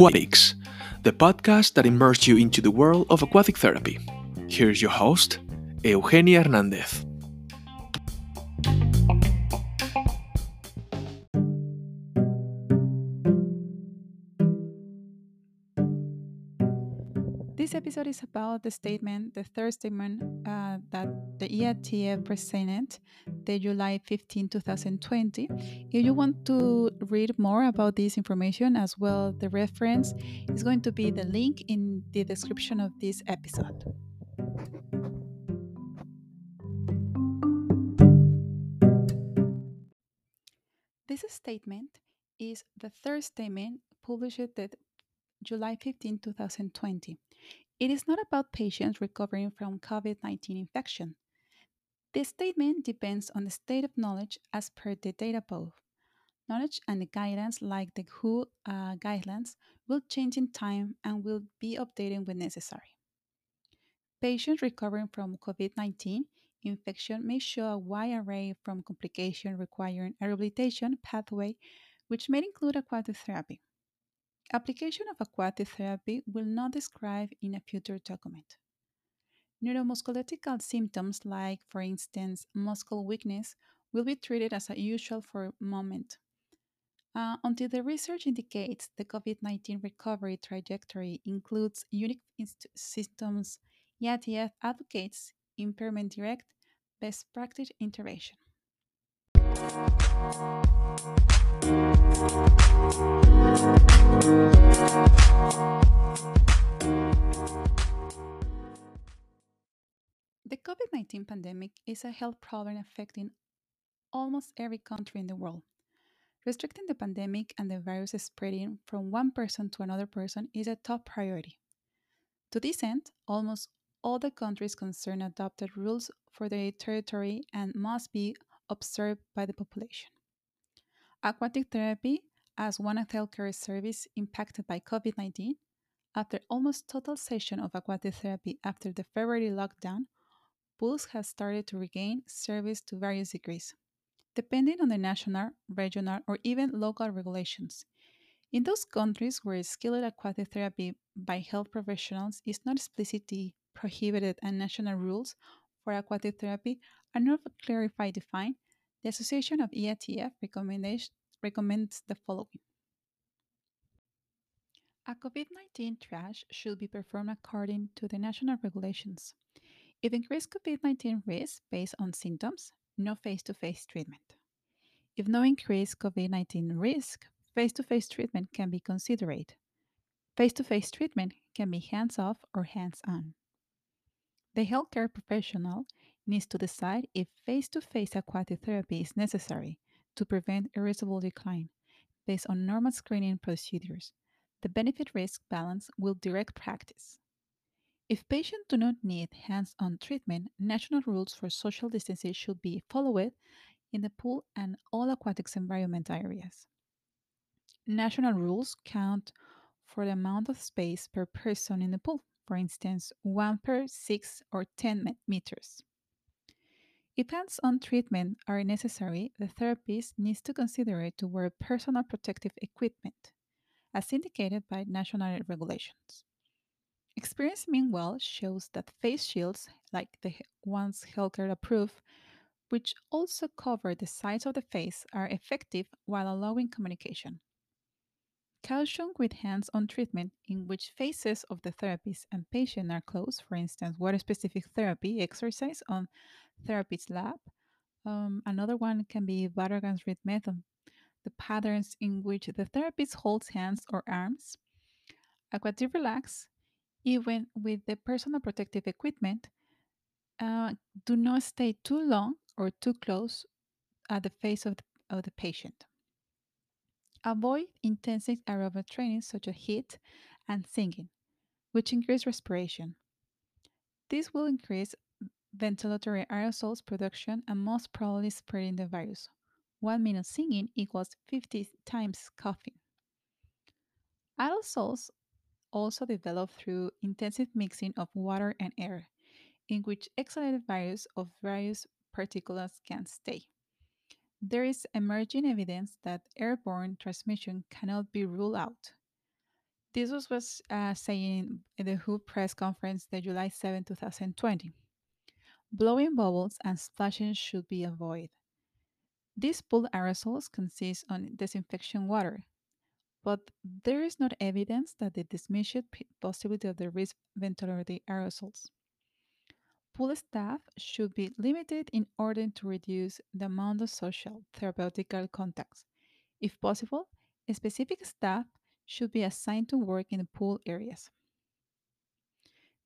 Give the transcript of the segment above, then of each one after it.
Aquatics, the podcast that immerses you into the world of aquatic therapy. Here's your host, Eugenia Hernandez. Episode is about the statement, the third statement uh, that the IATF presented the July 15, 2020. If you want to read more about this information as well, the reference is going to be the link in the description of this episode. This statement is the third statement published the July 15, 2020. It is not about patients recovering from COVID 19 infection. This statement depends on the state of knowledge as per the data above. Knowledge and the guidance, like the WHO uh, guidelines, will change in time and will be updated when necessary. Patients recovering from COVID 19 infection may show a wide array from complications requiring a rehabilitation pathway, which may include aquatic therapy. Application of aquatic therapy will not describe in a future document. Neuromusculoskeletal symptoms like, for instance, muscle weakness will be treated as usual for a moment. Uh, until the research indicates the COVID 19 recovery trajectory includes unique symptoms, IATF advocates impairment direct best practice intervention. The COVID 19 pandemic is a health problem affecting almost every country in the world. Restricting the pandemic and the virus spreading from one person to another person is a top priority. To this end, almost all the countries concerned adopted rules for their territory and must be observed by the population. Aquatic therapy as one healthcare service impacted by COVID 19, after almost total cessation of aquatic therapy after the February lockdown, pools have started to regain service to various degrees, depending on the national, regional, or even local regulations. In those countries where skilled aquatic therapy by health professionals is not explicitly prohibited and national rules for aquatic therapy are not clearly defined, the Association of IATF recommends the following. A COVID 19 triage should be performed according to the national regulations. If increased COVID 19 risk based on symptoms, no face to face treatment. If no increased COVID 19 risk, face to face treatment can be considered. Face to face treatment can be hands off or hands on. The healthcare professional needs to decide if face to face aquatic therapy is necessary to prevent irreversible decline based on normal screening procedures. The benefit risk balance will direct practice. If patients do not need hands on treatment, national rules for social distancing should be followed in the pool and all aquatics environment areas. National rules count for the amount of space per person in the pool, for instance, 1 per 6 or 10 meters. If hands on treatment are necessary, the therapist needs to consider it to wear personal protective equipment, as indicated by national regulations. Experience, meanwhile, shows that face shields, like the ones healthcare approved, which also cover the sides of the face, are effective while allowing communication. Caution with hands on treatment in which faces of the therapist and patient are close, for instance, water specific therapy, exercise on therapist's lap. Um, another one can be Bad Ragaz ring method, the patterns in which the therapist holds hands or arms. Aquatic relax, even with the personal protective equipment, uh, do not stay too long or too close at the face of the, of the patient. Avoid intensive aerobic training such as HIIT and singing, which increase respiration. This will increase ventilatory aerosols production and most probably spreading the virus. One minute singing equals 50 times coughing. Aerosols also develop through intensive mixing of water and air, in which exhalated virus of various particulates can stay. There is emerging evidence that airborne transmission cannot be ruled out. This was, was uh, saying in the WHO press conference, the July 7, 2020. Blowing bubbles and splashing should be avoided. These pool aerosols consist on disinfection water, but there is not evidence that the the possibility of the risk ventilatory aerosols. Pool staff should be limited in order to reduce the amount of social therapeutical contacts. If possible, specific staff should be assigned to work in the pool areas.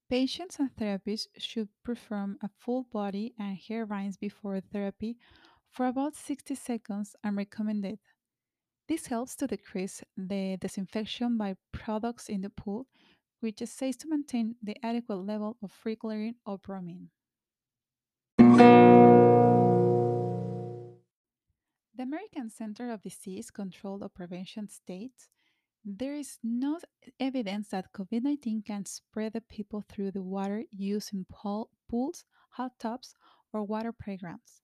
Patients and therapists should perform a full body and hair rinse before therapy for about 60 seconds and recommended. This helps to decrease the disinfection by products in the pool, which is safe to maintain the adequate level of free chlorine or bromine. The American Center of Disease Control or Prevention states there is no evidence that COVID 19 can spread the people through the water used in pool, pools, hot tubs, or water playgrounds.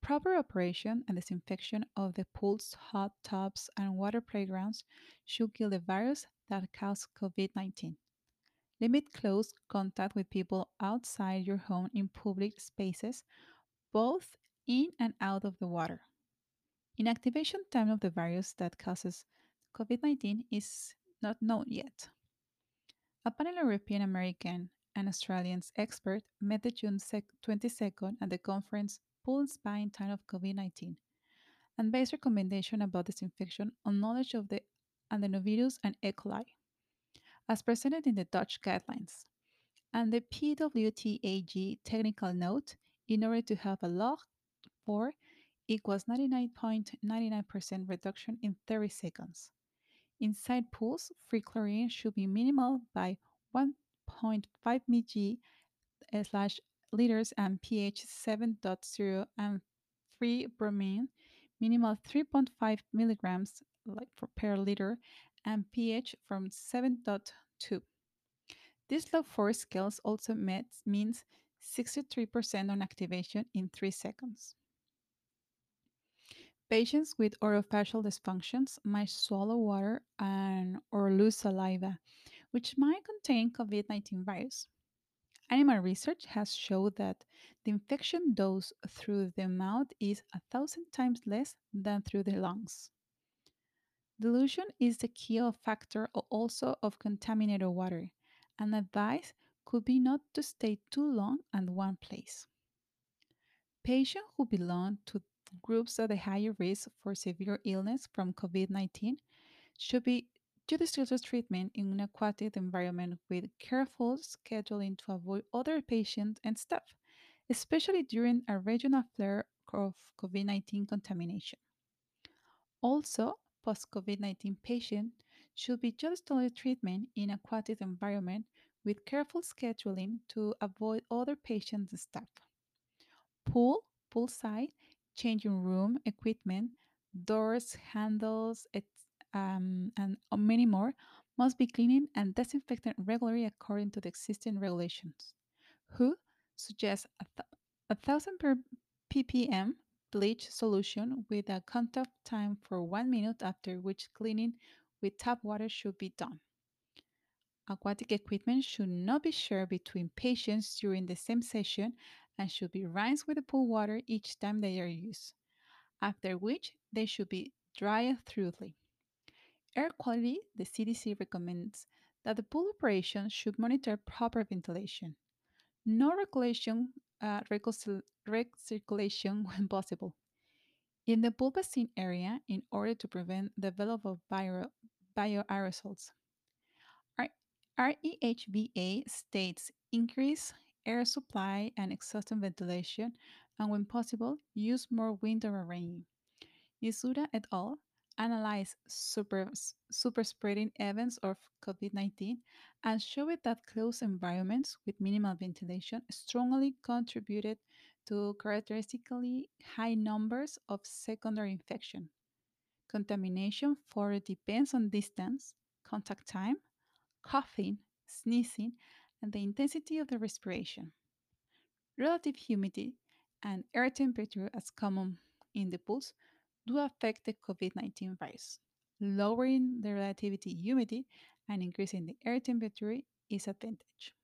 Proper operation and disinfection of the pools, hot tubs, and water playgrounds should kill the virus that causes COVID 19. Limit close contact with people outside your home in public spaces, both in and out of the water. Inactivation time of the virus that causes COVID 19 is not known yet. A panel of European American and Australian experts met the June 22nd at the conference Pool Spine Time of COVID 19 and based recommendation about disinfection on knowledge of the adenovirus and E. coli, as presented in the Dutch guidelines, and the PWTAG technical note in order to have a log 4 equals 99.99% reduction in 30 seconds. Inside pools, free chlorine should be minimal by 1.5 mg eh, slash liters and pH 7.0 and free bromine minimal 3.5 milligrams like per liter and pH from 7.2. This log 4 scales also met, means 63% on activation in 3 seconds. Patients with orofacial dysfunctions might swallow water and or lose saliva, which might contain COVID-19 virus. Animal research has shown that the infection dose through the mouth is a thousand times less than through the lungs. Dilution is the key factor also of contaminated water, and advice could be not to stay too long at one place. Patients who belong to groups at a higher risk for severe illness from COVID 19 should be judicious treatment in an aquatic environment with careful scheduling to avoid other patients and staff, especially during a regional flare of COVID 19 contamination. Also, post COVID 19 patients should be just judicious treatment in a aquatic environment with careful scheduling to avoid other patients and staff. Pool, poolside, changing room equipment, doors, handles, um, and many more must be cleaned and disinfected regularly according to the existing regulations. WHO suggests a, th- a thousand per ppm bleach solution with a contact time for one minute after which cleaning with tap water should be done. Aquatic equipment should not be shared between patients during the same session and should be rinsed with the pool water each time they are used, after which they should be dried thoroughly. Air quality, the CDC recommends that the pool operation should monitor proper ventilation. No regulation, uh, recirculation when possible. In the pool area, in order to prevent the development of bio, bioaerosols. REHVA states increase air supply and exhaust ventilation, and when possible, use more window or rain. Yasuda et al. Analyzed super, super spreading events of COVID 19 and showed that closed environments with minimal ventilation strongly contributed to characteristically high numbers of secondary infection. Contamination further depends on distance, contact time, coughing, sneezing, and the intensity of the respiration. Relative humidity and air temperature, as common in the pools, do affect the COVID 19 virus. Lowering the relative humidity and increasing the air temperature is advantage.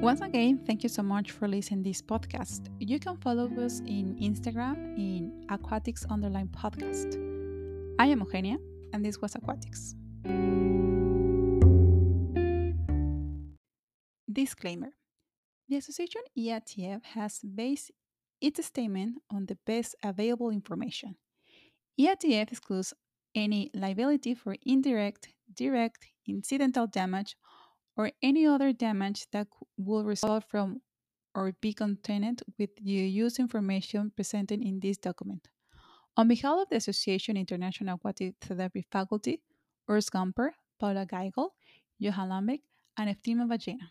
Once again, thank you so much for listening this podcast. You can follow us in Instagram in aquatics underline podcast. I am Eugenia, and this was Aquatics. Disclaimer The Association IATF has based its statement on the best available information. IATF excludes any liability for indirect, direct, incidental damage, or any other damage that will result from or be contained with the use information presented in this document. On behalf of the Association International Aquatic Therapy Faculty, Urs Gamper, Paula Geigle, Johan Lambeck, and Eftima Vagena.